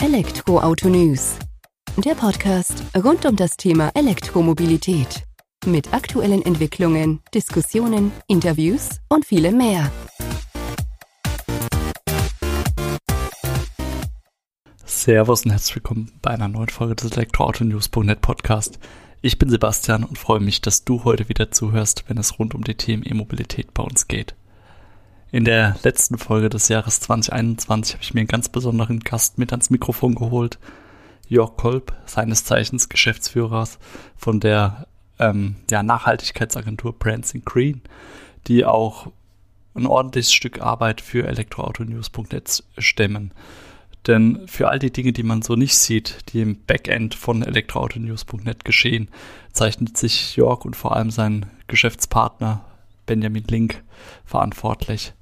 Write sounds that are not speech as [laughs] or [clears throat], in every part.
Elektroauto News. Der Podcast rund um das Thema Elektromobilität. Mit aktuellen Entwicklungen, Diskussionen, Interviews und vielem mehr. Servus und herzlich willkommen bei einer neuen Folge des Elektroauto-News.net Podcast. Ich bin Sebastian und freue mich, dass du heute wieder zuhörst, wenn es rund um die Themen E-Mobilität bei uns geht. In der letzten Folge des Jahres 2021 habe ich mir einen ganz besonderen Gast mit ans Mikrofon geholt. Jörg Kolb, seines Zeichens Geschäftsführers von der ähm, ja, Nachhaltigkeitsagentur Brands Green, die auch ein ordentliches Stück Arbeit für elektroautonews.net stemmen. Denn für all die Dinge, die man so nicht sieht, die im Backend von elektroautonews.net geschehen, zeichnet sich Jörg und vor allem sein Geschäftspartner Benjamin Link verantwortlich.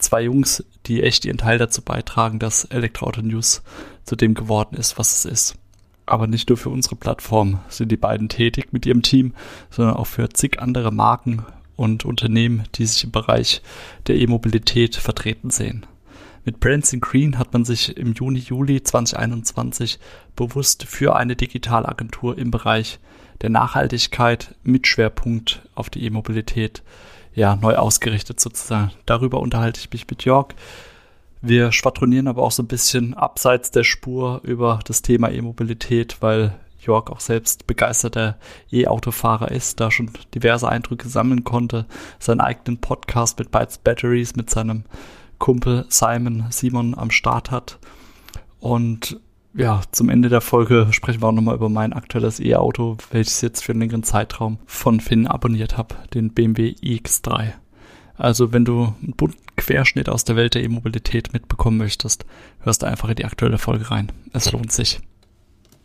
Zwei Jungs, die echt ihren Teil dazu beitragen, dass Elektroauto News zu dem geworden ist, was es ist. Aber nicht nur für unsere Plattform sind die beiden tätig mit ihrem Team, sondern auch für zig andere Marken und Unternehmen, die sich im Bereich der E-Mobilität vertreten sehen. Mit Brands in Green hat man sich im Juni, Juli 2021 bewusst für eine Digitalagentur im Bereich der Nachhaltigkeit mit Schwerpunkt auf die E-Mobilität ja, neu ausgerichtet sozusagen. Darüber unterhalte ich mich mit Jörg. Wir schwadronieren aber auch so ein bisschen abseits der Spur über das Thema E-Mobilität, weil Jörg auch selbst begeisterter E-Autofahrer ist, da schon diverse Eindrücke sammeln konnte, seinen eigenen Podcast mit Bytes Batteries mit seinem Kumpel Simon Simon am Start hat. Und ja, zum Ende der Folge sprechen wir auch nochmal über mein aktuelles E-Auto, welches jetzt für einen längeren Zeitraum von Finn abonniert habe, den BMW iX3. Also wenn du einen bunten Querschnitt aus der Welt der E-Mobilität mitbekommen möchtest, hörst du einfach in die aktuelle Folge rein. Es lohnt sich.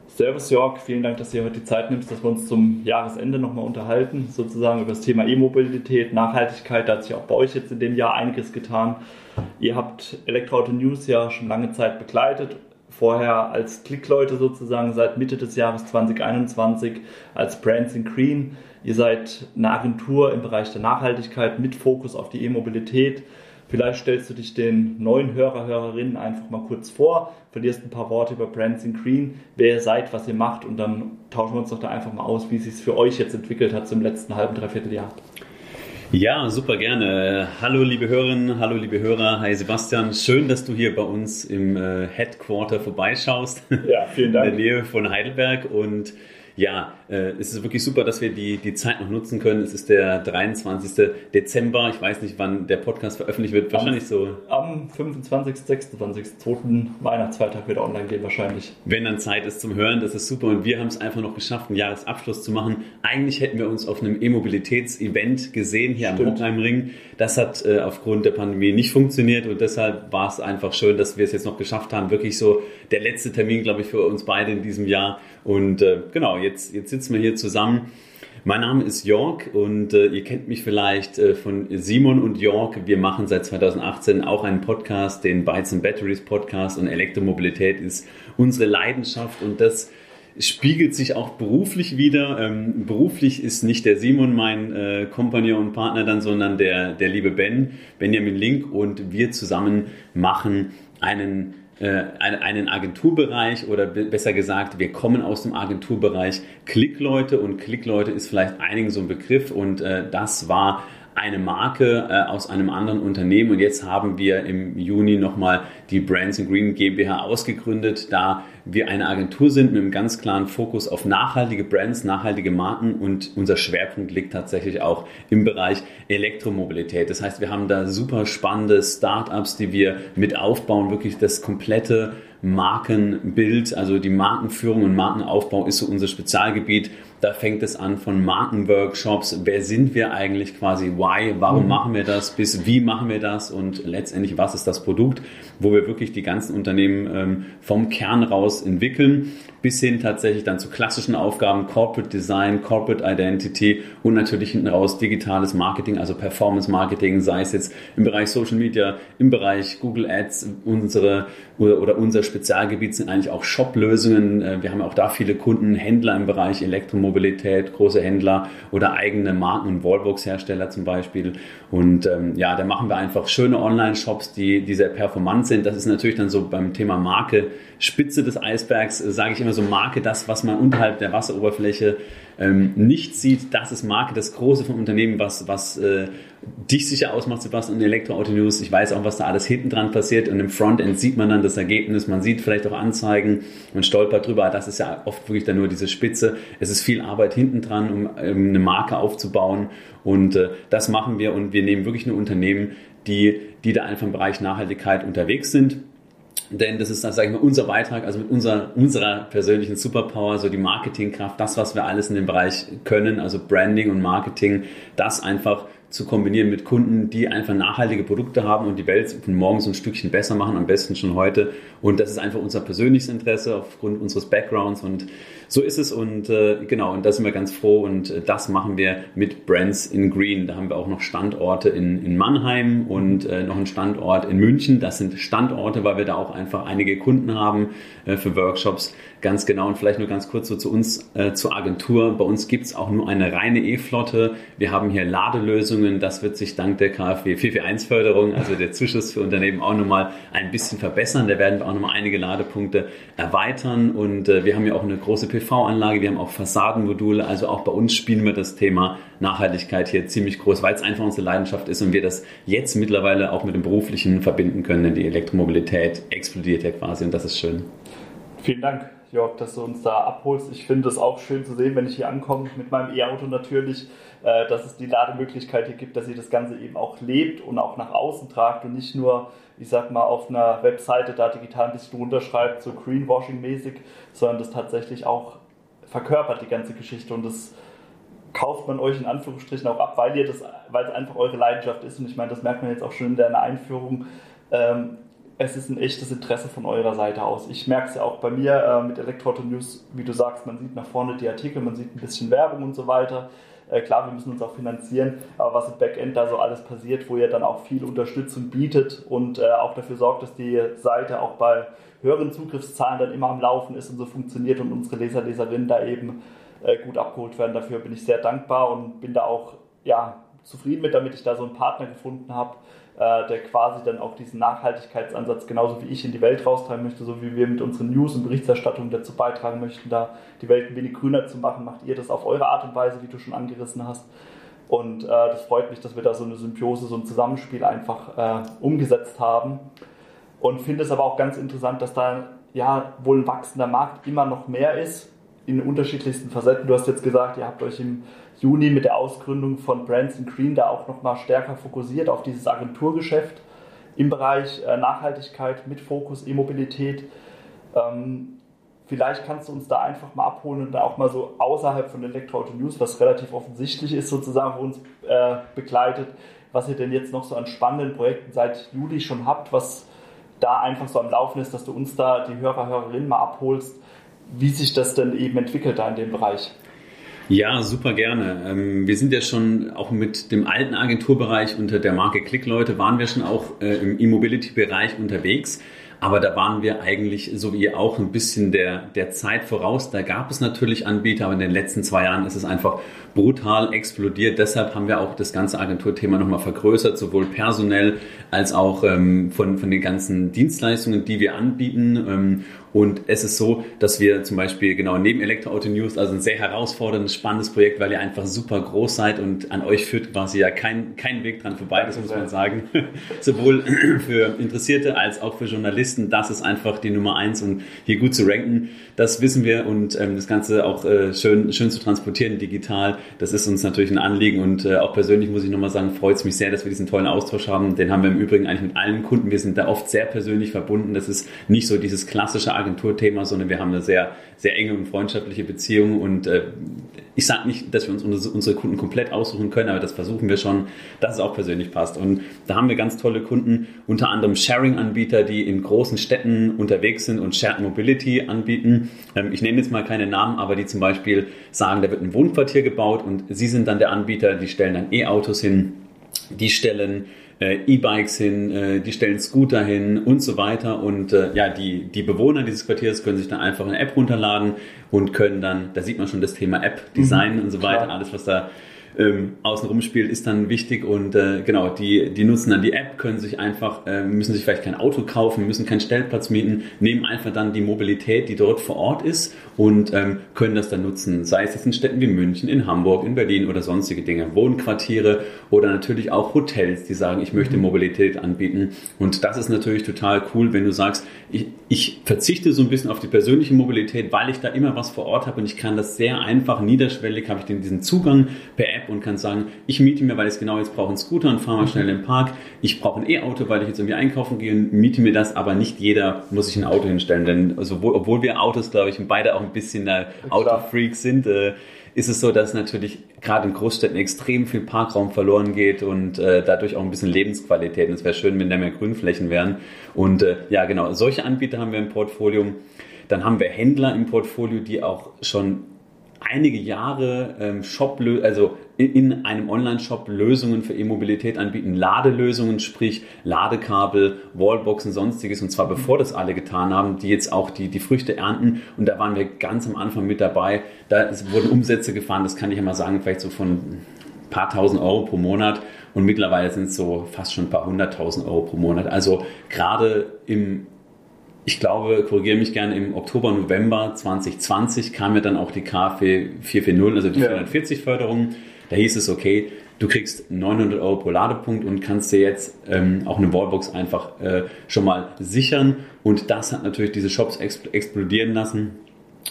Servus Jörg, vielen Dank, dass du heute die Zeit nimmst, dass wir uns zum Jahresende nochmal unterhalten, sozusagen über das Thema E-Mobilität, Nachhaltigkeit. Da hat sich auch bei euch jetzt in dem Jahr einiges getan. Ihr habt Elektroauto News ja schon lange Zeit begleitet vorher als Klickleute sozusagen seit Mitte des Jahres 2021 als Brands in Green. Ihr seid eine Agentur im Bereich der Nachhaltigkeit mit Fokus auf die E-Mobilität. Vielleicht stellst du dich den neuen Hörer, Hörerinnen einfach mal kurz vor, verlierst ein paar Worte über Brands in Green, wer ihr seid, was ihr macht und dann tauschen wir uns doch da einfach mal aus, wie es sich für euch jetzt entwickelt hat zum letzten halben, dreiviertel Jahr. Ja, super gerne. Hallo liebe Hörerinnen, hallo liebe Hörer. Hi Sebastian, schön, dass du hier bei uns im äh, Headquarter vorbeischaust. Ja, vielen Dank. In der Nähe von Heidelberg und ja, äh, es ist wirklich super, dass wir die, die Zeit noch nutzen können. Es ist der 23. Dezember. Ich weiß nicht, wann der Podcast veröffentlicht wird. Wahrscheinlich am, so. Am 25., 26., 2. Weihnachtsfeiertag wird online gehen, wahrscheinlich. Wenn dann Zeit ist zum Hören, das ist super. Und wir haben es einfach noch geschafft, einen Jahresabschluss zu machen. Eigentlich hätten wir uns auf einem E-Mobilitäts-Event gesehen hier Stimmt. am Hockenheimring. Das hat äh, aufgrund der Pandemie nicht funktioniert und deshalb war es einfach schön, dass wir es jetzt noch geschafft haben. Wirklich so der letzte Termin, glaube ich, für uns beide in diesem Jahr. Und äh, genau, jetzt, jetzt sitzen wir hier zusammen. Mein Name ist Jörg und äh, ihr kennt mich vielleicht äh, von Simon und Jörg. Wir machen seit 2018 auch einen Podcast, den Bytes and Batteries Podcast und Elektromobilität ist unsere Leidenschaft und das spiegelt sich auch beruflich wieder. Ähm, beruflich ist nicht der Simon mein äh, Kompagnon und Partner dann, sondern der, der liebe Ben, Benjamin Link und wir zusammen machen einen einen Agenturbereich oder besser gesagt, wir kommen aus dem Agenturbereich Klickleute und Klickleute ist vielleicht einigen so ein Begriff und äh, das war eine Marke äh, aus einem anderen Unternehmen und jetzt haben wir im Juni nochmal die Brands Green GmbH ausgegründet, da wir eine Agentur sind mit einem ganz klaren Fokus auf nachhaltige Brands, nachhaltige Marken und unser Schwerpunkt liegt tatsächlich auch im Bereich Elektromobilität. Das heißt, wir haben da super spannende Startups, die wir mit aufbauen, wirklich das komplette Markenbild, also die Markenführung und Markenaufbau ist so unser Spezialgebiet. Da fängt es an von Markenworkshops. Wer sind wir eigentlich quasi? Why? Warum mhm. machen wir das? Bis wie machen wir das? Und letztendlich, was ist das Produkt? Wo wir wirklich die ganzen Unternehmen ähm, vom Kern raus entwickeln bis hin tatsächlich dann zu klassischen Aufgaben, Corporate Design, Corporate Identity und natürlich hinten raus digitales Marketing, also Performance Marketing, sei es jetzt im Bereich Social Media, im Bereich Google Ads, unsere oder, oder unser Spezialgebiet sind eigentlich auch Shop-Lösungen. Äh, wir haben auch da viele Kunden, Händler im Bereich Elektromobilität, große Händler oder eigene Marken- und Wallbox-Hersteller zum Beispiel. Und ähm, ja, da machen wir einfach schöne Online-Shops, die, die sehr performant sind das ist natürlich dann so beim Thema Marke Spitze des Eisbergs, äh, sage ich immer so Marke, das, was man unterhalb der Wasseroberfläche ähm, nicht sieht, das ist Marke, das Große vom Unternehmen, was, was äh, dich sicher ausmacht, Sebastian, in Elektroauto News. Ich weiß auch, was da alles hinten dran passiert und im Frontend sieht man dann das Ergebnis, man sieht vielleicht auch Anzeigen und stolpert drüber. Das ist ja oft wirklich dann nur diese Spitze. Es ist viel Arbeit hinten dran, um ähm, eine Marke aufzubauen und äh, das machen wir und wir nehmen wirklich nur Unternehmen, die, die da einfach im Bereich Nachhaltigkeit unterwegs sind denn das ist, sage ich mal, unser Beitrag, also mit unserer, unserer persönlichen Superpower, so die Marketingkraft, das, was wir alles in dem Bereich können, also Branding und Marketing, das einfach zu kombinieren mit Kunden, die einfach nachhaltige Produkte haben und die Welt von morgen so ein Stückchen besser machen, am besten schon heute. Und das ist einfach unser persönliches Interesse aufgrund unseres Backgrounds und so ist es und äh, genau, und da sind wir ganz froh und äh, das machen wir mit Brands in Green. Da haben wir auch noch Standorte in, in Mannheim und äh, noch einen Standort in München. Das sind Standorte, weil wir da auch einfach einige Kunden haben äh, für Workshops. Ganz genau und vielleicht nur ganz kurz so zu uns, äh, zur Agentur. Bei uns gibt es auch nur eine reine E-Flotte. Wir haben hier Ladelösungen. Das wird sich dank der KfW 441-Förderung, also der Zuschuss für Unternehmen, auch nochmal ein bisschen verbessern. Da werden wir auch nochmal einige Ladepunkte erweitern und äh, wir haben ja auch eine große PV-Anlage, wir haben auch Fassadenmodule. Also auch bei uns spielen wir das Thema Nachhaltigkeit hier ziemlich groß, weil es einfach unsere Leidenschaft ist und wir das jetzt mittlerweile auch mit dem Beruflichen verbinden können, denn die Elektromobilität explodiert ja quasi und das ist schön. Vielen Dank, Jörg, dass du uns da abholst. Ich finde es auch schön zu sehen, wenn ich hier ankomme mit meinem E-Auto natürlich, äh, dass es die Lademöglichkeit hier gibt, dass ihr das Ganze eben auch lebt und auch nach außen tragt und nicht nur ich sag mal, auf einer Webseite da digital ein bisschen runterschreibt, so Greenwashing-mäßig, sondern das tatsächlich auch verkörpert, die ganze Geschichte. Und das kauft man euch in Anführungsstrichen auch ab, weil ihr das, weil es einfach eure Leidenschaft ist. Und ich meine, das merkt man jetzt auch schon in der Einführung. Ähm, es ist ein echtes Interesse von eurer Seite aus. Ich merke es ja auch bei mir äh, mit Elektroauto News, wie du sagst, man sieht nach vorne die Artikel, man sieht ein bisschen Werbung und so weiter. Äh, klar, wir müssen uns auch finanzieren, aber was im Backend da so alles passiert, wo ihr dann auch viel Unterstützung bietet und äh, auch dafür sorgt, dass die Seite auch bei höheren Zugriffszahlen dann immer am Laufen ist und so funktioniert und unsere Leser, Leserinnen da eben äh, gut abgeholt werden. Dafür bin ich sehr dankbar und bin da auch ja, zufrieden mit, damit ich da so einen Partner gefunden habe, äh, der quasi dann auch diesen Nachhaltigkeitsansatz genauso wie ich in die Welt raustragen möchte, so wie wir mit unseren News und Berichterstattungen dazu beitragen möchten, da die Welt ein wenig grüner zu machen, macht ihr das auf eure Art und Weise, wie du schon angerissen hast. Und äh, das freut mich, dass wir da so eine Symbiose, so ein Zusammenspiel einfach äh, umgesetzt haben. Und finde es aber auch ganz interessant, dass da ja wohl ein wachsender Markt immer noch mehr ist, in unterschiedlichsten Facetten. Du hast jetzt gesagt, ihr habt euch im Juni mit der Ausgründung von Brands Green da auch nochmal stärker fokussiert auf dieses Agenturgeschäft im Bereich äh, Nachhaltigkeit mit Fokus E-Mobilität. Ähm, vielleicht kannst du uns da einfach mal abholen und da auch mal so außerhalb von Elektroauto News, was relativ offensichtlich ist, sozusagen, wo uns äh, begleitet, was ihr denn jetzt noch so an spannenden Projekten seit Juli schon habt, was da einfach so am Laufen ist, dass du uns da die Hörer, Hörerinnen mal abholst, wie sich das denn eben entwickelt da in dem Bereich. Ja, super gerne. Ähm, wir sind ja schon auch mit dem alten Agenturbereich unter der Marke Klickleute waren wir schon auch äh, im E-Mobility-Bereich unterwegs. Aber da waren wir eigentlich, so wie ihr auch, ein bisschen der, der Zeit voraus. Da gab es natürlich Anbieter, aber in den letzten zwei Jahren ist es einfach brutal explodiert. Deshalb haben wir auch das ganze Agenturthema nochmal vergrößert, sowohl personell als auch ähm, von, von den ganzen Dienstleistungen, die wir anbieten. Ähm, und es ist so, dass wir zum Beispiel genau neben Elektroauto News, also ein sehr herausforderndes, spannendes Projekt, weil ihr einfach super groß seid und an euch führt quasi ja kein, kein Weg dran vorbei, das muss man sagen. [laughs] Sowohl für Interessierte als auch für Journalisten. Das ist einfach die Nummer eins und hier gut zu ranken. Das wissen wir und ähm, das Ganze auch äh, schön, schön zu transportieren digital. Das ist uns natürlich ein Anliegen und äh, auch persönlich muss ich nochmal sagen, freut es mich sehr, dass wir diesen tollen Austausch haben. Den haben wir im Übrigen eigentlich mit allen Kunden. Wir sind da oft sehr persönlich verbunden. Das ist nicht so dieses klassische Agenturthema, sondern wir haben eine sehr, sehr enge und freundschaftliche Beziehung. Und äh, ich sage nicht, dass wir uns unsere Kunden komplett aussuchen können, aber das versuchen wir schon, dass es auch persönlich passt. Und da haben wir ganz tolle Kunden, unter anderem Sharing-Anbieter, die in großen Städten unterwegs sind und Shared Mobility anbieten. Ähm, ich nenne jetzt mal keine Namen, aber die zum Beispiel sagen, da wird ein Wohnquartier gebaut und sie sind dann der Anbieter, die stellen dann E-Autos hin, die stellen äh, E-Bikes hin, äh, die stellen Scooter hin und so weiter. Und äh, ja, die, die Bewohner dieses Quartiers können sich dann einfach eine App runterladen und können dann, da sieht man schon das Thema App, Design mhm, und so weiter, klar. alles was da ähm, außenrum spielt, ist dann wichtig und äh, genau, die, die nutzen dann die App, können sich einfach, äh, müssen sich vielleicht kein Auto kaufen, müssen keinen Stellplatz mieten, nehmen einfach dann die Mobilität, die dort vor Ort ist und ähm, können das dann nutzen, sei es jetzt in Städten wie München, in Hamburg, in Berlin oder sonstige Dinge, Wohnquartiere oder natürlich auch Hotels, die sagen, ich möchte mhm. Mobilität anbieten. Und das ist natürlich total cool, wenn du sagst, ich, ich verzichte so ein bisschen auf die persönliche Mobilität, weil ich da immer was vor Ort habe und ich kann das sehr einfach, niederschwellig, habe ich den, diesen Zugang per App und kann sagen, ich miete mir, weil ich es genau jetzt brauche, einen Scooter und fahre mal schnell im Park. Ich brauche ein E-Auto, weil ich jetzt irgendwie einkaufen gehe und miete mir das, aber nicht jeder muss sich ein Auto hinstellen, denn also, obwohl wir Autos, glaube ich, beide auch ein bisschen äh, Autofreaks sind, äh, ist es so, dass natürlich gerade in Großstädten extrem viel Parkraum verloren geht und äh, dadurch auch ein bisschen Lebensqualität. Und es wäre schön, wenn da mehr Grünflächen wären. Und äh, ja, genau, solche Anbieter haben wir im Portfolio. Dann haben wir Händler im Portfolio, die auch schon einige Jahre ähm, Shop, also in einem Online-Shop Lösungen für E-Mobilität anbieten, Ladelösungen, sprich Ladekabel, Wallboxen, sonstiges, und zwar bevor das alle getan haben, die jetzt auch die, die Früchte ernten. Und da waren wir ganz am Anfang mit dabei. Da wurden Umsätze gefahren, das kann ich ja mal sagen, vielleicht so von ein paar tausend Euro pro Monat. Und mittlerweile sind es so fast schon ein paar hunderttausend Euro pro Monat. Also gerade im ich glaube, korrigiere mich gerne, im Oktober, November 2020 kam ja dann auch die KfW 440, also die ja. 440 Förderung. Da hieß es, okay, du kriegst 900 Euro pro Ladepunkt und kannst dir jetzt ähm, auch eine Wallbox einfach äh, schon mal sichern. Und das hat natürlich diese Shops explodieren lassen.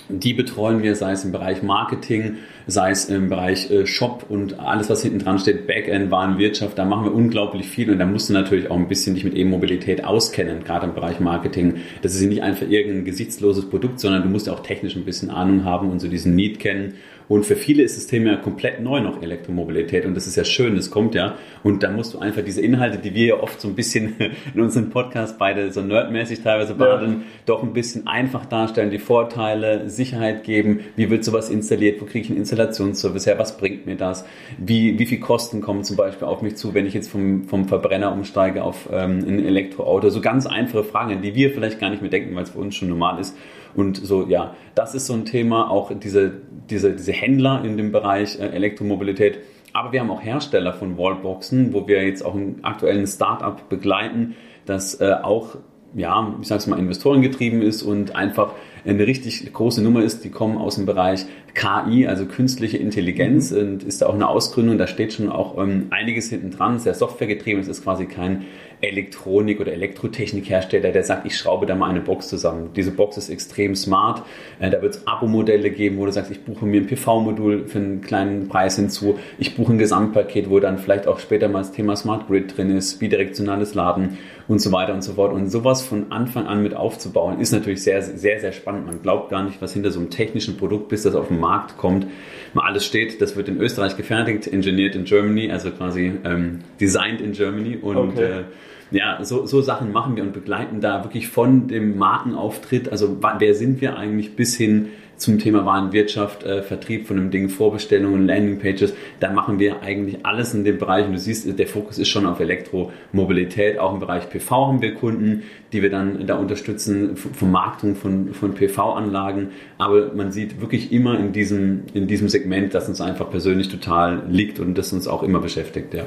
Die betreuen wir, sei es im Bereich Marketing, sei es im Bereich äh, Shop und alles, was hinten dran steht, Backend, Warenwirtschaft, da machen wir unglaublich viel und da musst du natürlich auch ein bisschen dich mit E-Mobilität auskennen, gerade im Bereich Marketing. Das ist nicht einfach irgendein gesichtsloses Produkt, sondern du musst auch technisch ein bisschen Ahnung haben und so diesen Need kennen und für viele ist das Thema ja komplett neu noch Elektromobilität und das ist ja schön, das kommt ja. Und da musst du einfach diese Inhalte, die wir ja oft so ein bisschen [laughs] in unserem Podcast beide so nerdmäßig teilweise behandeln, ja. doch ein bisschen einfach darstellen, die Vorteile, Sicherheit geben, wie wird sowas installiert, wo kriege ich einen Installationsservice her, was bringt mir das, wie, wie viel Kosten kommen zum Beispiel auf mich zu, wenn ich jetzt vom, vom Verbrenner umsteige auf ähm, ein Elektroauto. So ganz einfache Fragen, die wir vielleicht gar nicht mehr denken, weil es für uns schon normal ist. Und so, ja, das ist so ein Thema, auch diese, diese, diese Händler in dem Bereich äh, Elektromobilität. Aber wir haben auch Hersteller von Wallboxen, wo wir jetzt auch einen aktuellen Startup begleiten, das äh, auch, ja, ich sag's mal, investorengetrieben ist und einfach eine richtig große Nummer ist, die kommen aus dem Bereich KI, also künstliche Intelligenz mhm. und ist da auch eine Ausgründung, da steht schon auch ähm, einiges hinten dran, sehr softwaregetrieben, es ist quasi kein Elektronik- oder Elektrotechnikhersteller, der sagt, ich schraube da mal eine Box zusammen. Diese Box ist extrem smart. Äh, da wird es Abo-Modelle geben, wo du sagst, ich buche mir ein PV-Modul für einen kleinen Preis hinzu. Ich buche ein Gesamtpaket, wo dann vielleicht auch später mal das Thema Smart Grid drin ist, bidirektionales Laden und so weiter und so fort. Und sowas von Anfang an mit aufzubauen, ist natürlich sehr, sehr, sehr spannend. Man glaubt gar nicht, was hinter so einem technischen Produkt, bis das auf den Markt kommt, mal alles steht. Das wird in Österreich gefertigt, engineered in Germany, also quasi ähm, designed in Germany und okay. äh, ja, so, so Sachen machen wir und begleiten da wirklich von dem Markenauftritt, also wer sind wir eigentlich bis hin zum Thema Warenwirtschaft, äh, Vertrieb von einem Ding, Vorbestellungen, Landingpages, da machen wir eigentlich alles in dem Bereich. Und du siehst, der Fokus ist schon auf Elektromobilität, auch im Bereich PV haben wir Kunden, die wir dann da unterstützen, Vermarktung von, von PV-Anlagen, aber man sieht wirklich immer in diesem, in diesem Segment, dass uns einfach persönlich total liegt und das uns auch immer beschäftigt, ja.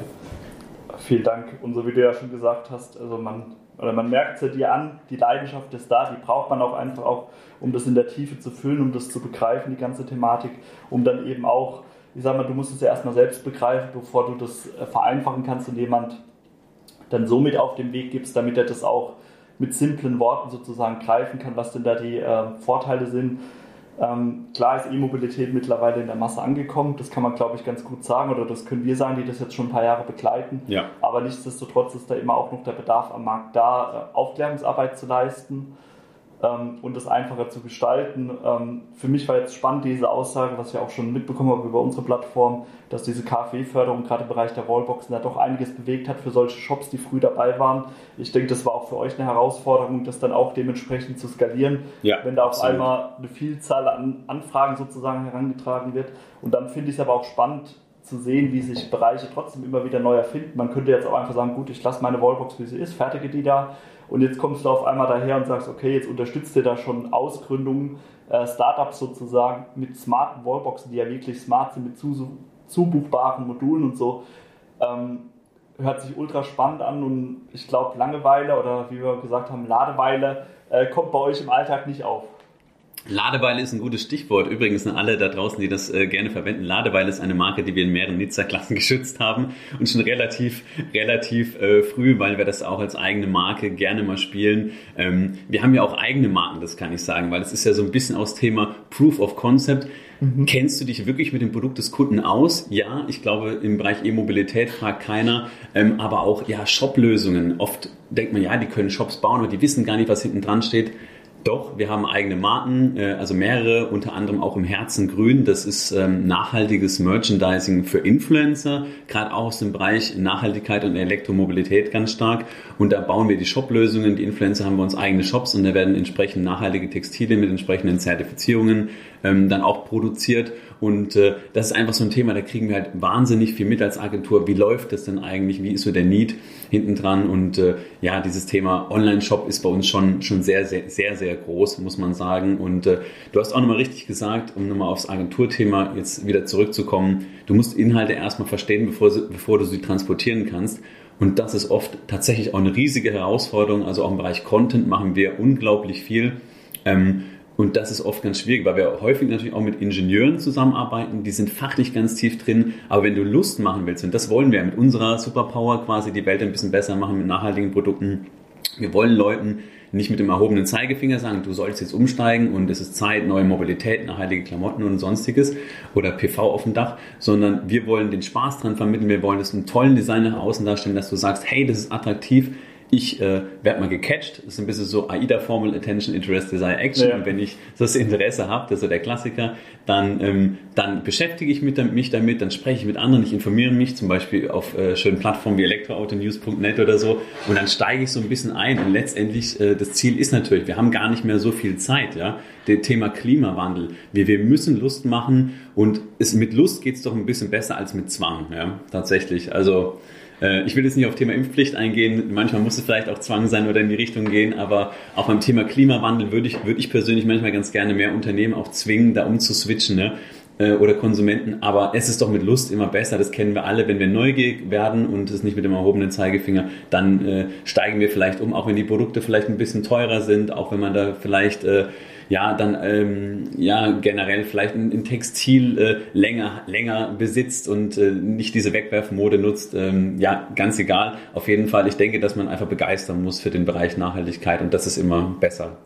Vielen Dank. Und so wie du ja schon gesagt hast, also man, oder man merkt es ja dir an, die Leidenschaft ist da, die braucht man auch einfach auch, um das in der Tiefe zu füllen, um das zu begreifen, die ganze Thematik, um dann eben auch, ich sag mal, du musst es ja erstmal selbst begreifen, bevor du das äh, vereinfachen kannst und jemand dann somit auf den Weg gibst, damit er das auch mit simplen Worten sozusagen greifen kann, was denn da die äh, Vorteile sind. Ähm, klar ist E-Mobilität mittlerweile in der Masse angekommen, das kann man glaube ich ganz gut sagen oder das können wir sagen, die das jetzt schon ein paar Jahre begleiten. Ja. Aber nichtsdestotrotz ist da immer auch noch der Bedarf am Markt da, äh, Aufklärungsarbeit zu leisten ähm, und das einfacher zu gestalten. Ähm, für mich war jetzt spannend diese Aussage, was ich auch schon mitbekommen habe über unsere Plattform, dass diese KfW-Förderung gerade im Bereich der Wallboxen da doch einiges bewegt hat für solche Shops, die früh dabei waren. Ich denke, das war auch für euch eine Herausforderung, das dann auch dementsprechend zu skalieren, ja, wenn da auf absolut. einmal eine Vielzahl an Anfragen sozusagen herangetragen wird. Und dann finde ich es aber auch spannend, zu sehen, wie sich Bereiche trotzdem immer wieder neu erfinden. Man könnte jetzt auch einfach sagen, gut, ich lasse meine Wallbox, wie sie ist, fertige die da und jetzt kommst du auf einmal daher und sagst, okay, jetzt unterstützt ihr da schon Ausgründungen, äh, Startups sozusagen mit smarten Wallboxen, die ja wirklich smart sind, mit zubuchbaren Modulen und so. Ähm, hört sich ultra spannend an und ich glaube, Langeweile oder wie wir gesagt haben, Ladeweile äh, kommt bei euch im Alltag nicht auf. Ladeweile ist ein gutes Stichwort. Übrigens an alle da draußen, die das äh, gerne verwenden. Ladeweile ist eine Marke, die wir in mehreren Nizza-Klassen [laughs] geschützt haben und schon relativ, relativ äh, früh, weil wir das auch als eigene Marke gerne mal spielen. Ähm, wir haben ja auch eigene Marken, das kann ich sagen, weil es ist ja so ein bisschen aus Thema Proof of Concept. Mhm. Kennst du dich wirklich mit dem Produkt des Kunden aus? Ja, ich glaube, im Bereich E-Mobilität fragt keiner, ähm, aber auch ja, Shop-Lösungen. Oft denkt man, ja, die können Shops bauen, aber die wissen gar nicht, was hinten dran steht. Doch, wir haben eigene Marken, äh, also mehrere, unter anderem auch im Herzen Grün. Das ist ähm, nachhaltiges Merchandising für Influencer, gerade auch aus dem Bereich Nachhaltigkeit und Elektromobilität ganz stark. Und da bauen wir die Shop-Lösungen. Die Influencer haben bei uns eigene Shops und da werden entsprechend nachhaltige Textilien mit entsprechenden Zertifizierungen ähm, dann auch produziert. Und äh, das ist einfach so ein Thema, da kriegen wir halt wahnsinnig viel mit als Agentur. Wie läuft das denn eigentlich? Wie ist so der Need hinten dran? Und äh, ja, dieses Thema Online-Shop ist bei uns schon, schon sehr, sehr, sehr, sehr groß, muss man sagen. Und äh, du hast auch nochmal richtig gesagt, um nochmal aufs Agenturthema jetzt wieder zurückzukommen, du musst Inhalte erstmal verstehen, bevor, bevor du sie transportieren kannst. Und das ist oft tatsächlich auch eine riesige Herausforderung. Also auch im Bereich Content machen wir unglaublich viel. Ähm, und das ist oft ganz schwierig, weil wir häufig natürlich auch mit Ingenieuren zusammenarbeiten, die sind fachlich ganz tief drin. Aber wenn du Lust machen willst, und das wollen wir mit unserer Superpower quasi die Welt ein bisschen besser machen mit nachhaltigen Produkten, wir wollen Leuten nicht mit dem erhobenen Zeigefinger sagen, du sollst jetzt umsteigen und es ist Zeit, neue Mobilität, nachhaltige Klamotten und sonstiges oder PV auf dem Dach, sondern wir wollen den Spaß dran vermitteln, wir wollen es einen tollen Design nach außen darstellen, dass du sagst, hey, das ist attraktiv, ich äh, werde mal gecatcht. Das ist ein bisschen so AIDA-Formel, Attention, Interest, Desire, Action. Ja. Und wenn ich das Interesse habe, das ist so der Klassiker, dann, ähm, dann beschäftige ich mich damit, dann spreche ich mit anderen, ich informiere mich zum Beispiel auf äh, schönen Plattformen wie elektroautonews.net oder so und dann steige ich so ein bisschen ein und letztendlich äh, das Ziel ist natürlich, wir haben gar nicht mehr so viel Zeit, ja, das Thema Klimawandel. Wir, wir müssen Lust machen und es, mit Lust geht es doch ein bisschen besser als mit Zwang, ja, tatsächlich. Also ich will jetzt nicht auf Thema Impfpflicht eingehen. Manchmal muss es vielleicht auch Zwang sein oder in die Richtung gehen. Aber auch beim Thema Klimawandel würde ich, würde ich persönlich manchmal ganz gerne mehr Unternehmen auch zwingen, da umzuswitchen. Ne? Äh, oder Konsumenten, aber es ist doch mit Lust immer besser, das kennen wir alle, wenn wir neugierig werden und es nicht mit dem erhobenen Zeigefinger, dann äh, steigen wir vielleicht um, auch wenn die Produkte vielleicht ein bisschen teurer sind, auch wenn man da vielleicht äh, ja, dann ähm, ja generell vielleicht ein, Textil äh, länger, länger besitzt und äh, nicht diese Wegwerfmode nutzt. Ähm, ja, ganz egal. Auf jeden Fall, ich denke, dass man einfach begeistern muss für den Bereich Nachhaltigkeit und das ist immer besser.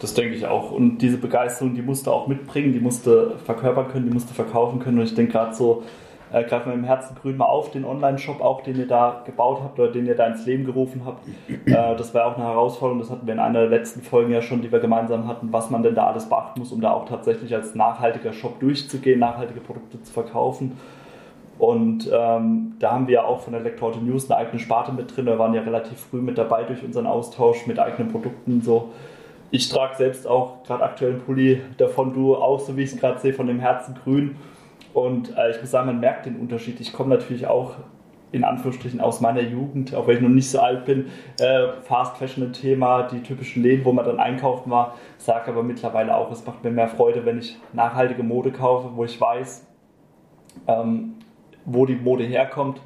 Das denke ich auch. Und diese Begeisterung, die musste auch mitbringen, die musste verkörpern können, die musste verkaufen können. Und ich denke gerade so, äh, greifen wir im Herzen grün mal auf, den Online-Shop auch, den ihr da gebaut habt oder den ihr da ins Leben gerufen habt. Äh, das war auch eine Herausforderung, das hatten wir in einer der letzten Folgen ja schon, die wir gemeinsam hatten, was man denn da alles beachten muss, um da auch tatsächlich als nachhaltiger Shop durchzugehen, nachhaltige Produkte zu verkaufen. Und ähm, da haben wir ja auch von der Elektroauto News eine eigene Sparte mit drin. Wir waren ja relativ früh mit dabei durch unseren Austausch mit eigenen Produkten. So. Ich trage selbst auch gerade aktuell einen Pulli davon, du auch, so wie ich es gerade sehe, von dem Herzen grün. Und äh, ich muss sagen, man merkt den Unterschied. Ich komme natürlich auch in Anführungsstrichen aus meiner Jugend, auch wenn ich noch nicht so alt bin, äh, Fast Fashion ein Thema, die typischen Läden, wo man dann einkaufen war, sage aber mittlerweile auch, es macht mir mehr Freude, wenn ich nachhaltige Mode kaufe, wo ich weiß, ähm, wo die Mode herkommt,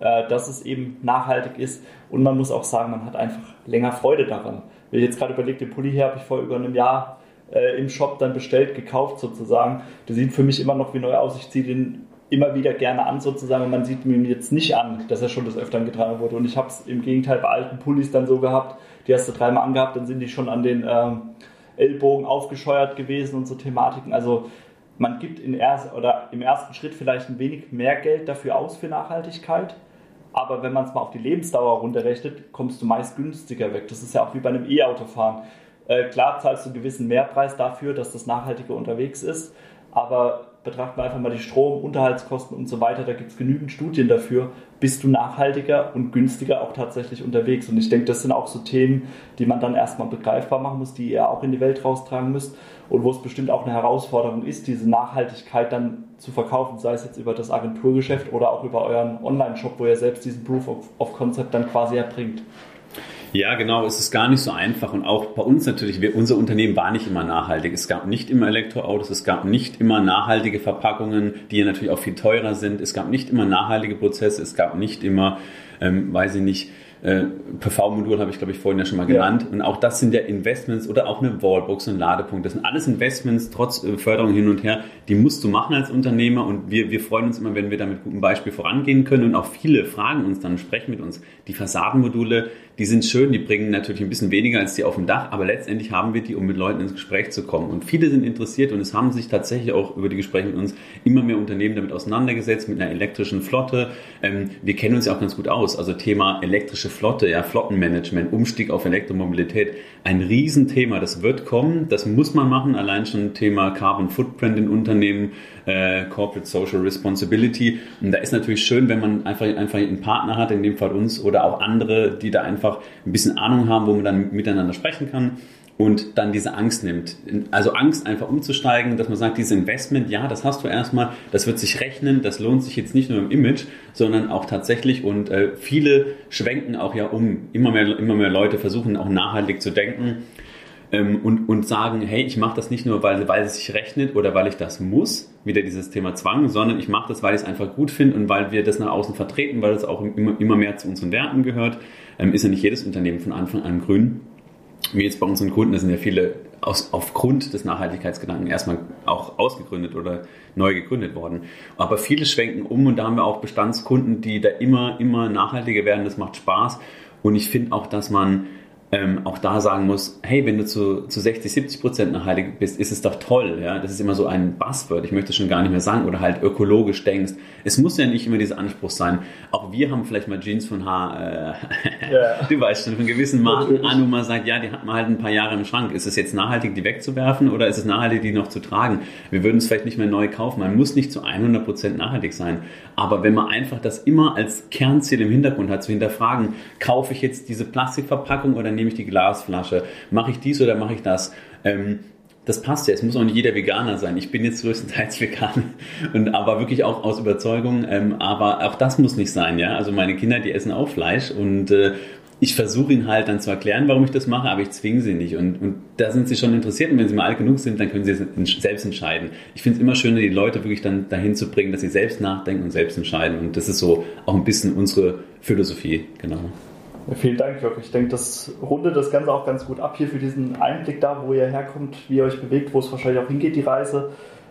äh, dass es eben nachhaltig ist und man muss auch sagen, man hat einfach länger Freude daran. Wenn ich jetzt gerade überlege, den Pulli hier habe ich vor über einem Jahr äh, im Shop dann bestellt, gekauft sozusagen. Der sieht für mich immer noch wie neu aus. Ich ziehe den immer wieder gerne an sozusagen und man sieht mir jetzt nicht an, dass er schon des Öfteren getragen wurde. Und ich habe es im Gegenteil bei alten Pullis dann so gehabt, die hast du dreimal angehabt, dann sind die schon an den ähm, Ellbogen aufgescheuert gewesen und so Thematiken. Also man gibt in erst, oder im ersten Schritt vielleicht ein wenig mehr Geld dafür aus für Nachhaltigkeit. Aber wenn man es mal auf die Lebensdauer runterrechnet, kommst du meist günstiger weg. Das ist ja auch wie bei einem E-Auto fahren. Äh, klar zahlst du einen gewissen Mehrpreis dafür, dass das nachhaltiger unterwegs ist, aber betrachten wir einfach mal die Strom, Unterhaltskosten und so weiter, da gibt es genügend Studien dafür, bist du nachhaltiger und günstiger auch tatsächlich unterwegs. Und ich denke, das sind auch so Themen, die man dann erstmal begreifbar machen muss, die ihr auch in die Welt raustragen müsst und wo es bestimmt auch eine Herausforderung ist, diese Nachhaltigkeit dann zu verkaufen, sei es jetzt über das Agenturgeschäft oder auch über euren Online-Shop, wo ihr selbst diesen Proof of, of Concept dann quasi erbringt. Ja, genau. Es ist gar nicht so einfach. Und auch bei uns natürlich, wir, unser Unternehmen war nicht immer nachhaltig. Es gab nicht immer Elektroautos, es gab nicht immer nachhaltige Verpackungen, die ja natürlich auch viel teurer sind. Es gab nicht immer nachhaltige Prozesse, es gab nicht immer, ähm, weiß ich nicht, äh, PV-Modul habe ich, glaube ich, vorhin ja schon mal genannt. Ja. Und auch das sind ja Investments oder auch eine Wallbox, ein Ladepunkt. Das sind alles Investments, trotz äh, Förderung hin und her, die musst du machen als Unternehmer. Und wir, wir freuen uns immer, wenn wir da mit gutem Beispiel vorangehen können. Und auch viele fragen uns dann, sprechen mit uns. Die Fassadenmodule, die sind schön, die bringen natürlich ein bisschen weniger als die auf dem Dach, aber letztendlich haben wir die, um mit Leuten ins Gespräch zu kommen. Und viele sind interessiert und es haben sich tatsächlich auch über die Gespräche mit uns immer mehr Unternehmen damit auseinandergesetzt, mit einer elektrischen Flotte. Ähm, wir kennen uns ja auch ganz gut aus. Also Thema elektrische Flotte, ja, Flottenmanagement, Umstieg auf Elektromobilität, ein Riesenthema. Das wird kommen, das muss man machen. Allein schon Thema Carbon Footprint in Unternehmen, äh, Corporate Social Responsibility. Und da ist natürlich schön, wenn man einfach, einfach einen Partner hat, in dem Fall uns oder auch andere, die da einfach ein bisschen Ahnung haben, wo man dann miteinander sprechen kann und dann diese Angst nimmt. Also Angst einfach umzusteigen, dass man sagt, dieses Investment, ja, das hast du erstmal, das wird sich rechnen, das lohnt sich jetzt nicht nur im Image, sondern auch tatsächlich und äh, viele schwenken auch ja um. Immer mehr, immer mehr Leute versuchen auch nachhaltig zu denken ähm, und, und sagen, hey, ich mache das nicht nur, weil, weil es sich rechnet oder weil ich das muss, wieder dieses Thema Zwang, sondern ich mache das, weil ich es einfach gut finde und weil wir das nach außen vertreten, weil es auch immer, immer mehr zu unseren Werten gehört. Ähm, ist ja nicht jedes Unternehmen von Anfang an grün. Wie jetzt bei unseren Kunden, da sind ja viele aus, aufgrund des Nachhaltigkeitsgedanken erstmal auch ausgegründet oder neu gegründet worden. Aber viele schwenken um und da haben wir auch Bestandskunden, die da immer, immer nachhaltiger werden. Das macht Spaß. Und ich finde auch, dass man ähm, auch da sagen muss, hey, wenn du zu, zu 60, 70 Prozent nachhaltig bist, ist es doch toll. Ja? Das ist immer so ein Buzzword, ich möchte schon gar nicht mehr sagen, oder halt ökologisch denkst. Es muss ja nicht immer dieser Anspruch sein. Auch wir haben vielleicht mal Jeans von Haar, äh, [laughs] du weißt schon, von gewissen Marken an, wo man sagt, ja, die hat man halt ein paar Jahre im Schrank. Ist es jetzt nachhaltig, die wegzuwerfen oder ist es nachhaltig, die noch zu tragen? Wir würden es vielleicht nicht mehr neu kaufen. Man muss nicht zu 100 Prozent nachhaltig sein. Aber wenn man einfach das immer als Kernziel im Hintergrund hat, zu hinterfragen, kaufe ich jetzt diese Plastikverpackung oder nehme ich die Glasflasche? Mache ich dies oder mache ich das? Ähm, das passt ja. Es muss auch nicht jeder Veganer sein. Ich bin jetzt größtenteils [laughs] vegan und aber wirklich auch aus Überzeugung. Ähm, aber auch das muss nicht sein, ja. Also meine Kinder, die essen auch Fleisch und äh, ich versuche ihnen halt dann zu erklären, warum ich das mache, aber ich zwinge sie nicht. Und, und da sind sie schon interessiert. Und wenn sie mal alt genug sind, dann können sie selbst entscheiden. Ich finde es immer schöner, die Leute wirklich dann dahin zu bringen, dass sie selbst nachdenken und selbst entscheiden. Und das ist so auch ein bisschen unsere Philosophie, genau. Vielen Dank, Jörg. Ich denke, das rundet das Ganze auch ganz gut ab hier für diesen Einblick da, wo ihr herkommt, wie ihr euch bewegt, wo es wahrscheinlich auch hingeht, die Reise.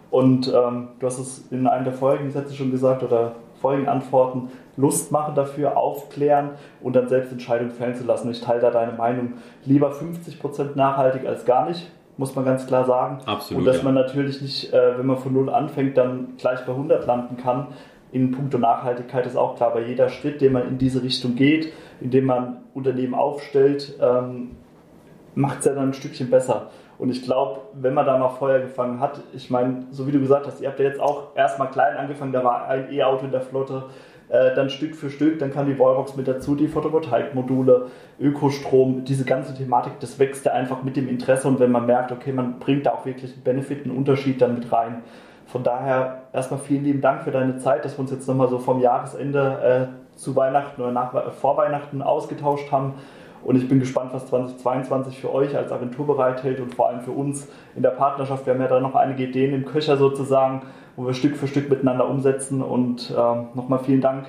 Und ähm, du hast es in einem der vorigen Sätze schon gesagt oder vorigen Antworten, Lust machen dafür, aufklären und dann selbst Entscheidungen fällen zu lassen. Ich teile da deine Meinung. Lieber 50% nachhaltig als gar nicht, muss man ganz klar sagen. Absolut. Und dass ja. man natürlich nicht, äh, wenn man von Null anfängt, dann gleich bei 100 landen kann. In puncto Nachhaltigkeit ist auch klar, bei jeder Schritt, den man in diese Richtung geht, indem man Unternehmen aufstellt, ähm, macht es ja dann ein Stückchen besser. Und ich glaube, wenn man da mal Feuer gefangen hat, ich meine, so wie du gesagt hast, ihr habt ja jetzt auch erstmal klein angefangen, da war ein E-Auto in der Flotte, äh, dann Stück für Stück, dann kam die Wallbox mit dazu, die Photovoltaikmodule, Ökostrom, diese ganze Thematik, das wächst ja einfach mit dem Interesse und wenn man merkt, okay, man bringt da auch wirklich einen Benefit, einen Unterschied dann mit rein. Von daher erstmal vielen lieben Dank für deine Zeit, dass wir uns jetzt nochmal so vom Jahresende äh, zu Weihnachten oder nach, vor Weihnachten ausgetauscht haben. Und ich bin gespannt, was 2022 für euch als Agentur bereithält und vor allem für uns in der Partnerschaft. Wir haben ja da noch einige Ideen im Köcher sozusagen, wo wir Stück für Stück miteinander umsetzen. Und äh, nochmal vielen Dank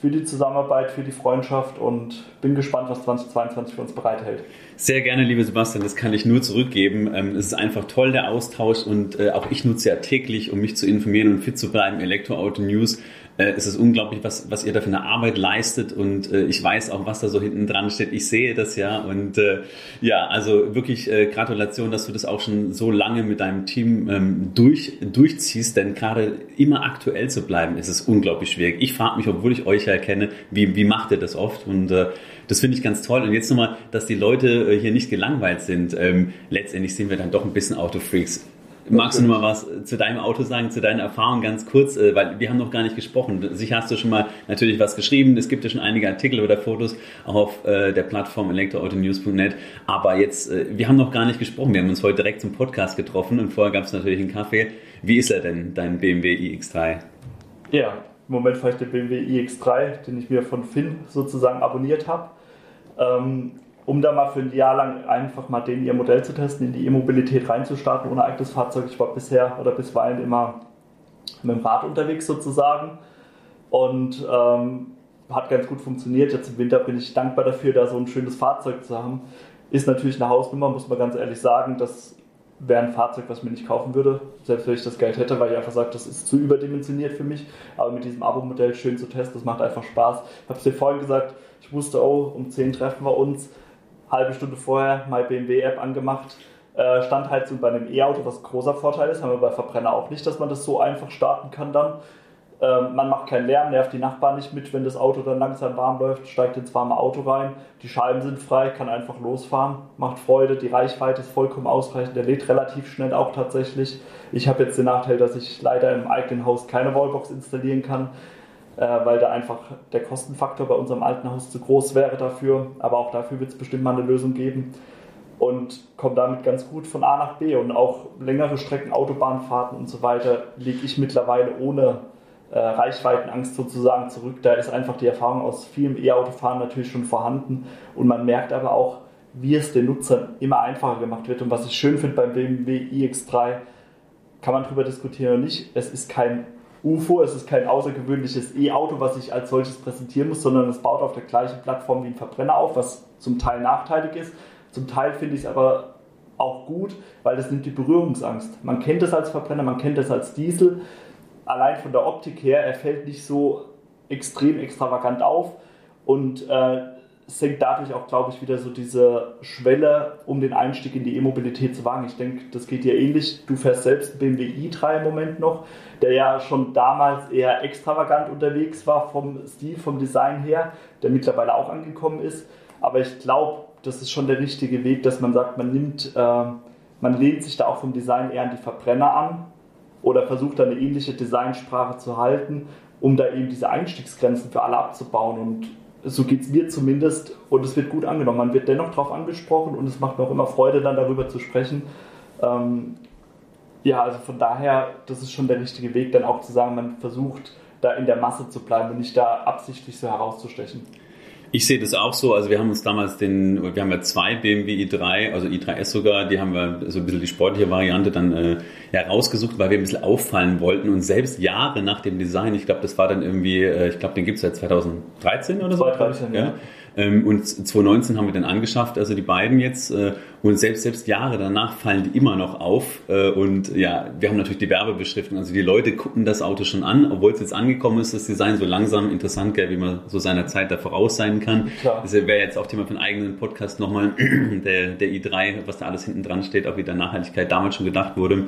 für die Zusammenarbeit, für die Freundschaft und bin gespannt, was 2022 für uns bereithält. Sehr gerne, liebe Sebastian, das kann ich nur zurückgeben. Ähm, es ist einfach toll, der Austausch und äh, auch ich nutze ja täglich, um mich zu informieren und fit zu bleiben, Elektroauto News äh, es ist unglaublich, was, was ihr da für eine Arbeit leistet und äh, ich weiß auch, was da so hinten dran steht. Ich sehe das ja und äh, ja, also wirklich äh, Gratulation, dass du das auch schon so lange mit deinem Team ähm, durch, durchziehst, denn gerade immer aktuell zu bleiben, ist es unglaublich schwierig. Ich frage mich, obwohl ich euch ja kenne, wie, wie macht ihr das oft und äh, das finde ich ganz toll. Und jetzt nochmal, dass die Leute äh, hier nicht gelangweilt sind. Ähm, letztendlich sind wir dann doch ein bisschen Autofreaks. Magst du noch mal was zu deinem Auto sagen, zu deinen Erfahrungen ganz kurz, äh, weil wir haben noch gar nicht gesprochen. Sicher hast du schon mal natürlich was geschrieben. Es gibt ja schon einige Artikel oder Fotos auf äh, der Plattform elektroautonews.net. Aber jetzt, äh, wir haben noch gar nicht gesprochen. Wir haben uns heute direkt zum Podcast getroffen und vorher gab es natürlich einen Kaffee. Wie ist er denn, dein BMW iX3? Ja, im Moment fahre ich den BMW iX3, den ich mir von Finn sozusagen abonniert habe. Ähm, um da mal für ein Jahr lang einfach mal den ihr Modell zu testen, in die E-Mobilität reinzustarten ohne eigenes Fahrzeug. Ich war bisher oder bisweilen immer mit dem Rad unterwegs sozusagen und ähm, hat ganz gut funktioniert. Jetzt im Winter bin ich dankbar dafür, da so ein schönes Fahrzeug zu haben. Ist natürlich eine Hausnummer, muss man ganz ehrlich sagen. Das wäre ein Fahrzeug, was ich mir nicht kaufen würde, selbst wenn ich das Geld hätte, weil ich einfach sage, das ist zu überdimensioniert für mich. Aber mit diesem Abo-Modell schön zu testen, das macht einfach Spaß. Ich habe es dir vorhin gesagt, ich wusste, oh, um 10 treffen wir uns. Halbe Stunde vorher meine BMW-App angemacht. Äh, Standheizung bei einem E-Auto, was ein großer Vorteil ist, haben wir bei Verbrenner auch nicht, dass man das so einfach starten kann dann. Ähm, man macht keinen Lärm, nervt die Nachbarn nicht mit, wenn das Auto dann langsam warm läuft, steigt ins warme Auto rein, die Scheiben sind frei, kann einfach losfahren, macht Freude, die Reichweite ist vollkommen ausreichend, der lädt relativ schnell auch tatsächlich. Ich habe jetzt den Nachteil, dass ich leider im eigenen Haus keine Wallbox installieren kann, weil da einfach der Kostenfaktor bei unserem alten Haus zu groß wäre dafür, aber auch dafür wird es bestimmt mal eine Lösung geben und komme damit ganz gut von A nach B und auch längere Strecken, Autobahnfahrten und so weiter liege ich mittlerweile ohne äh, Reichweitenangst sozusagen zurück. Da ist einfach die Erfahrung aus vielem E-Autofahren natürlich schon vorhanden und man merkt aber auch, wie es den Nutzern immer einfacher gemacht wird. Und was ich schön finde beim BMW iX3, kann man darüber diskutieren oder nicht. Es ist kein UFO, es ist kein außergewöhnliches E-Auto, was ich als solches präsentieren muss, sondern es baut auf der gleichen Plattform wie ein Verbrenner auf, was zum Teil nachteilig ist. Zum Teil finde ich es aber auch gut, weil das nimmt die Berührungsangst. Man kennt es als Verbrenner, man kennt es als Diesel allein von der Optik her, er fällt nicht so extrem extravagant auf und äh, senkt dadurch auch, glaube ich, wieder so diese Schwelle, um den Einstieg in die E-Mobilität zu wagen. Ich denke, das geht dir ähnlich. Du fährst selbst BMW i3 im Moment noch, der ja schon damals eher extravagant unterwegs war vom Stil, vom Design her, der mittlerweile auch angekommen ist. Aber ich glaube, das ist schon der richtige Weg, dass man sagt, man nimmt, äh, man lehnt sich da auch vom Design eher an die Verbrenner an oder versucht da eine ähnliche Designsprache zu halten, um da eben diese Einstiegsgrenzen für alle abzubauen. Und so geht es mir zumindest und es wird gut angenommen. Man wird dennoch darauf angesprochen und es macht mir auch immer Freude, dann darüber zu sprechen. Ähm, ja, also von daher, das ist schon der richtige Weg, dann auch zu sagen, man versucht da in der Masse zu bleiben und nicht da absichtlich so herauszustechen. Ich sehe das auch so. Also wir haben uns damals den, wir haben ja zwei BMW i3, also i3S sogar, die haben wir so ein bisschen die sportliche Variante dann äh, ja, rausgesucht, weil wir ein bisschen auffallen wollten. Und selbst Jahre nach dem Design, ich glaube, das war dann irgendwie, äh, ich glaube, den gibt es seit 2013 oder so. 2013, ja. ja. Ähm, und 2019 haben wir den angeschafft, also die beiden jetzt. Äh, und selbst, selbst Jahre danach fallen die immer noch auf. Äh, und ja, wir haben natürlich die Werbebeschriftung. Also die Leute gucken das Auto schon an, obwohl es jetzt angekommen ist, das Design so langsam interessant, wie man so seiner Zeit da voraus sein kann. Klar. Das wäre jetzt auch Thema für einen eigenen Podcast nochmal, [clears throat] der, der i3, was da alles hinten dran steht, auch wie der Nachhaltigkeit damals schon gedacht wurde.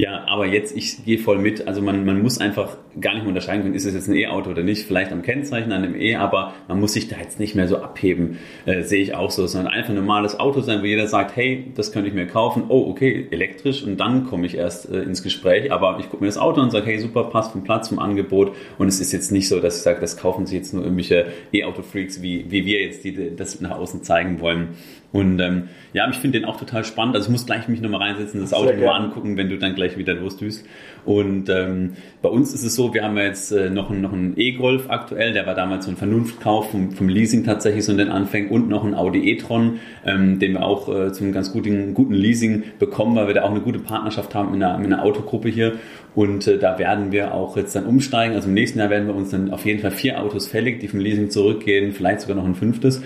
Ja, aber jetzt, ich gehe voll mit. Also man, man muss einfach gar nicht mehr unterscheiden können, ist es jetzt ein E-Auto oder nicht. Vielleicht am Kennzeichen an dem E, aber man muss sich da jetzt nicht mehr so abheben, äh, sehe ich auch so. Soll einfach ein normales Auto sein, wo jeder sagt, hey, das könnte ich mir kaufen. Oh, okay, elektrisch und dann komme ich erst äh, ins Gespräch. Aber ich gucke mir das Auto und sage, hey, super, passt vom Platz, vom Angebot. Und es ist jetzt nicht so, dass ich sage, das kaufen sich jetzt nur irgendwelche E-Auto-Freaks, wie, wie wir jetzt die, das nach außen zeigen wollen. Und ähm, ja, ich finde den auch total spannend. Also ich muss gleich mich nochmal reinsetzen, das Auto mal angucken, wenn du dann gleich wieder losdüst. Und ähm, bei uns ist es so, wir haben ja jetzt äh, noch, einen, noch einen E-Golf aktuell, der war damals so ein Vernunftkauf vom, vom Leasing tatsächlich so in den Anfängen und noch einen Audi e-tron, ähm, den wir auch äh, zum ganz guten, guten Leasing bekommen, weil wir da auch eine gute Partnerschaft haben mit einer, mit einer Autogruppe hier. Und äh, da werden wir auch jetzt dann umsteigen. Also im nächsten Jahr werden wir uns dann auf jeden Fall vier Autos fällig, die vom Leasing zurückgehen, vielleicht sogar noch ein fünftes.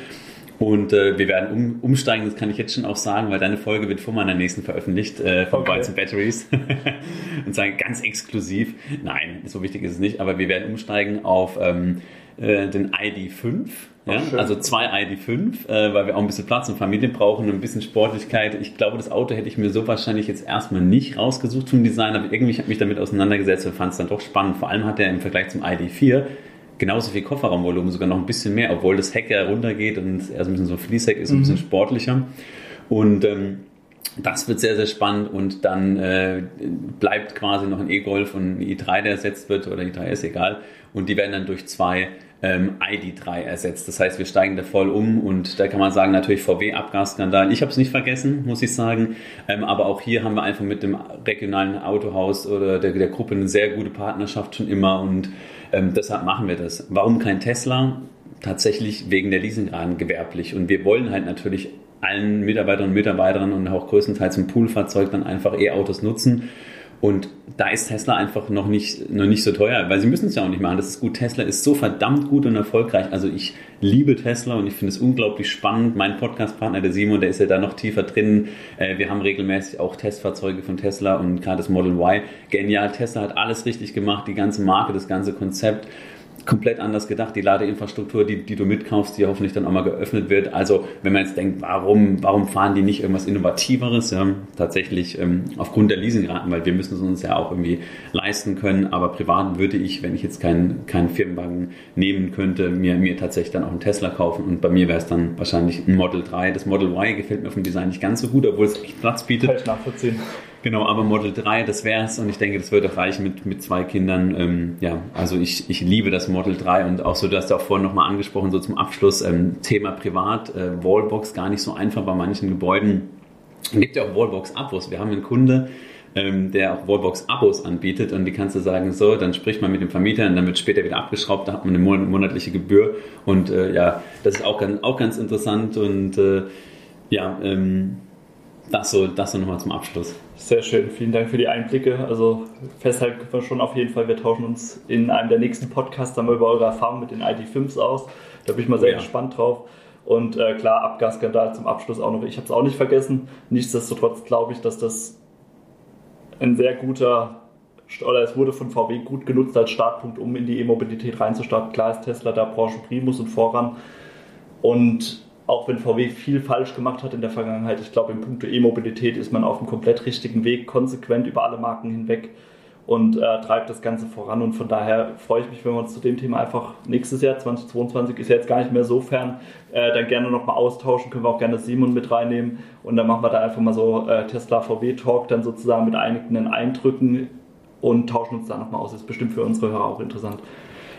Und äh, wir werden um, umsteigen, das kann ich jetzt schon auch sagen, weil deine Folge wird vor meiner nächsten veröffentlicht äh, von okay. Bytes and Batteries. [laughs] und sagen ganz exklusiv. Nein, so wichtig ist es nicht, aber wir werden umsteigen auf ähm, äh, den ID5. Ja? also zwei ID5, äh, weil wir auch ein bisschen Platz und Familie brauchen und ein bisschen Sportlichkeit. Ich glaube, das Auto hätte ich mir so wahrscheinlich jetzt erstmal nicht rausgesucht zum Design, aber irgendwie habe ich mich damit auseinandergesetzt und fand es dann doch spannend. Vor allem hat er im Vergleich zum ID4 genauso viel Kofferraumvolumen, sogar noch ein bisschen mehr, obwohl das Heck ja runtergeht und er so ein bisschen so ein Fließheck ist, ein bisschen mhm. sportlicher. Und ähm, das wird sehr, sehr spannend und dann äh, bleibt quasi noch ein E-Golf und ein i3, der ersetzt wird oder i3S, egal. Und die werden dann durch zwei ähm, ID3 ersetzt. Das heißt, wir steigen da voll um und da kann man sagen, natürlich VW-Abgasskandal. Ich habe es nicht vergessen, muss ich sagen. Ähm, aber auch hier haben wir einfach mit dem regionalen Autohaus oder der, der Gruppe eine sehr gute Partnerschaft schon immer und ähm, deshalb machen wir das. Warum kein Tesla? tatsächlich wegen der Leasingraten gewerblich. Und wir wollen halt natürlich allen Mitarbeitern und Mitarbeitern und auch größtenteils im Poolfahrzeug dann einfach E-Autos nutzen. Und da ist Tesla einfach noch nicht, noch nicht so teuer, weil sie müssen es ja auch nicht machen. Das ist gut. Tesla ist so verdammt gut und erfolgreich. Also ich liebe Tesla und ich finde es unglaublich spannend. Mein Podcastpartner, der Simon, der ist ja da noch tiefer drin. Äh, wir haben regelmäßig auch Testfahrzeuge von Tesla und gerade das Model Y. Genial. Tesla hat alles richtig gemacht. Die ganze Marke, das ganze Konzept komplett anders gedacht. Die Ladeinfrastruktur, die, die du mitkaufst, die hoffentlich dann auch mal geöffnet wird. Also wenn man jetzt denkt, warum, warum fahren die nicht irgendwas Innovativeres? Ja, tatsächlich ähm, aufgrund der Leasingraten, weil wir müssen es uns ja auch irgendwie leisten können. Aber privat würde ich, wenn ich jetzt keinen keinen Firmenwagen nehmen könnte, mir, mir tatsächlich dann auch einen Tesla kaufen. Und bei mir wäre es dann wahrscheinlich ein Model 3. Das Model Y gefällt mir vom Design nicht ganz so gut, obwohl es echt Platz bietet. Kann ich nachvollziehen. Genau, aber Model 3, das wäre es und ich denke, das wird auch reichen mit, mit zwei Kindern. Ähm, ja, also ich, ich liebe das Model 3 und auch so, du hast ja auch vorhin nochmal angesprochen, so zum Abschluss, ähm, Thema Privat, äh, Wallbox gar nicht so einfach bei manchen Gebäuden. Es gibt ja auch Wallbox-Abos. Wir haben einen Kunde, ähm, der auch Wallbox-Abos anbietet und die kannst du sagen, so, dann spricht man mit dem Vermieter und dann wird später wieder abgeschraubt, da hat man eine monatliche Gebühr und äh, ja, das ist auch ganz, auch ganz interessant und äh, ja, ähm, das so, das so nochmal zum Abschluss. Sehr schön, vielen Dank für die Einblicke. Also festhalten können wir schon auf jeden Fall, wir tauschen uns in einem der nächsten Podcasts dann mal über eure Erfahrungen mit den ID5s aus. Da bin ich mal sehr ja. gespannt drauf. Und äh, klar, Abgasskandal zum Abschluss auch noch. Ich habe es auch nicht vergessen. Nichtsdestotrotz glaube ich, dass das ein sehr guter, oder es wurde von VW gut genutzt als Startpunkt, um in die E-Mobilität reinzustarten. Klar ist Tesla da Branchen Primus und voran. Und auch wenn VW viel falsch gemacht hat in der Vergangenheit, ich glaube, im Punkt E-Mobilität ist man auf einem komplett richtigen Weg, konsequent über alle Marken hinweg und äh, treibt das Ganze voran. Und von daher freue ich mich, wenn wir uns zu dem Thema einfach nächstes Jahr, 2022, ist ja jetzt gar nicht mehr so fern, äh, dann gerne nochmal austauschen. Können wir auch gerne Simon mit reinnehmen. Und dann machen wir da einfach mal so äh, Tesla VW Talk dann sozusagen mit einigen Eindrücken und tauschen uns da nochmal aus. Ist bestimmt für unsere Hörer auch interessant.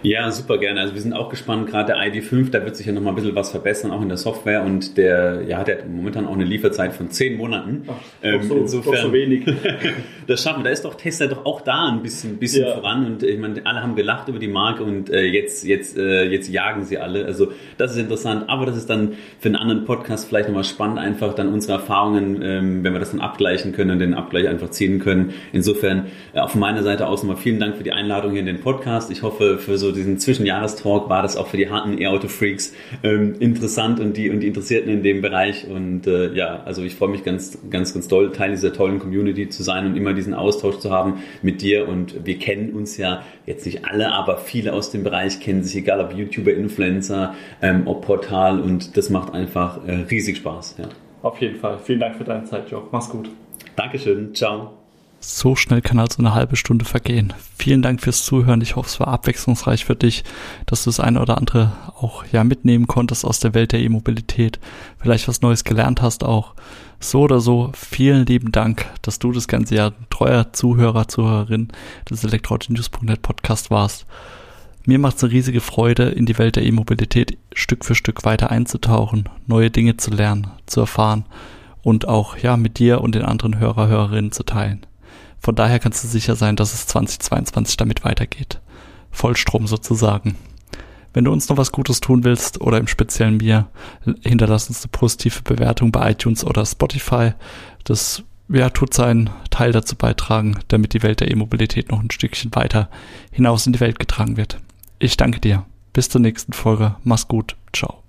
Ja, super gerne. Also wir sind auch gespannt, gerade der ID5, da wird sich ja noch mal ein bisschen was verbessern, auch in der Software und der, ja, der hat momentan auch eine Lieferzeit von zehn Monaten. Ach, ähm, so, insofern, so wenig. [laughs] das schaffen wir. Da ist doch Tesla doch auch da ein bisschen, bisschen ja. voran und ich meine, alle haben gelacht über die Marke und äh, jetzt, jetzt, äh, jetzt jagen sie alle. Also das ist interessant, aber das ist dann für einen anderen Podcast vielleicht nochmal spannend, einfach dann unsere Erfahrungen, ähm, wenn wir das dann abgleichen können und den Abgleich einfach ziehen können. Insofern äh, auf meiner Seite aus nochmal vielen Dank für die Einladung hier in den Podcast. Ich hoffe, für so diesen Zwischenjahrestalk war das auch für die harten E-Auto-Freaks ähm, interessant und die, und die Interessierten in dem Bereich. Und äh, ja, also ich freue mich ganz, ganz, ganz doll, Teil dieser tollen Community zu sein und immer diesen Austausch zu haben mit dir. Und wir kennen uns ja jetzt nicht alle, aber viele aus dem Bereich kennen sich, egal ob YouTuber, Influencer, ähm, ob Portal. Und das macht einfach äh, riesig Spaß. Ja. Auf jeden Fall. Vielen Dank für deine Zeit, Joe. Mach's gut. Dankeschön. Ciao. So schnell kann also eine halbe Stunde vergehen. Vielen Dank fürs Zuhören. Ich hoffe, es war abwechslungsreich für dich, dass du das eine oder andere auch ja mitnehmen konntest aus der Welt der E-Mobilität. Vielleicht was Neues gelernt hast auch. So oder so, vielen lieben Dank, dass du das ganze Jahr treuer Zuhörer, Zuhörerin des Elektroautonews.net Podcast warst. Mir macht es eine riesige Freude, in die Welt der E-Mobilität Stück für Stück weiter einzutauchen, neue Dinge zu lernen, zu erfahren und auch ja mit dir und den anderen Hörer, Hörerinnen zu teilen. Von daher kannst du sicher sein, dass es 2022 damit weitergeht. Vollstrom sozusagen. Wenn du uns noch was Gutes tun willst oder im Speziellen mir, hinterlass uns eine positive Bewertung bei iTunes oder Spotify. Das ja, tut seinen Teil dazu beitragen, damit die Welt der E-Mobilität noch ein Stückchen weiter hinaus in die Welt getragen wird. Ich danke dir. Bis zur nächsten Folge. Mach's gut. Ciao.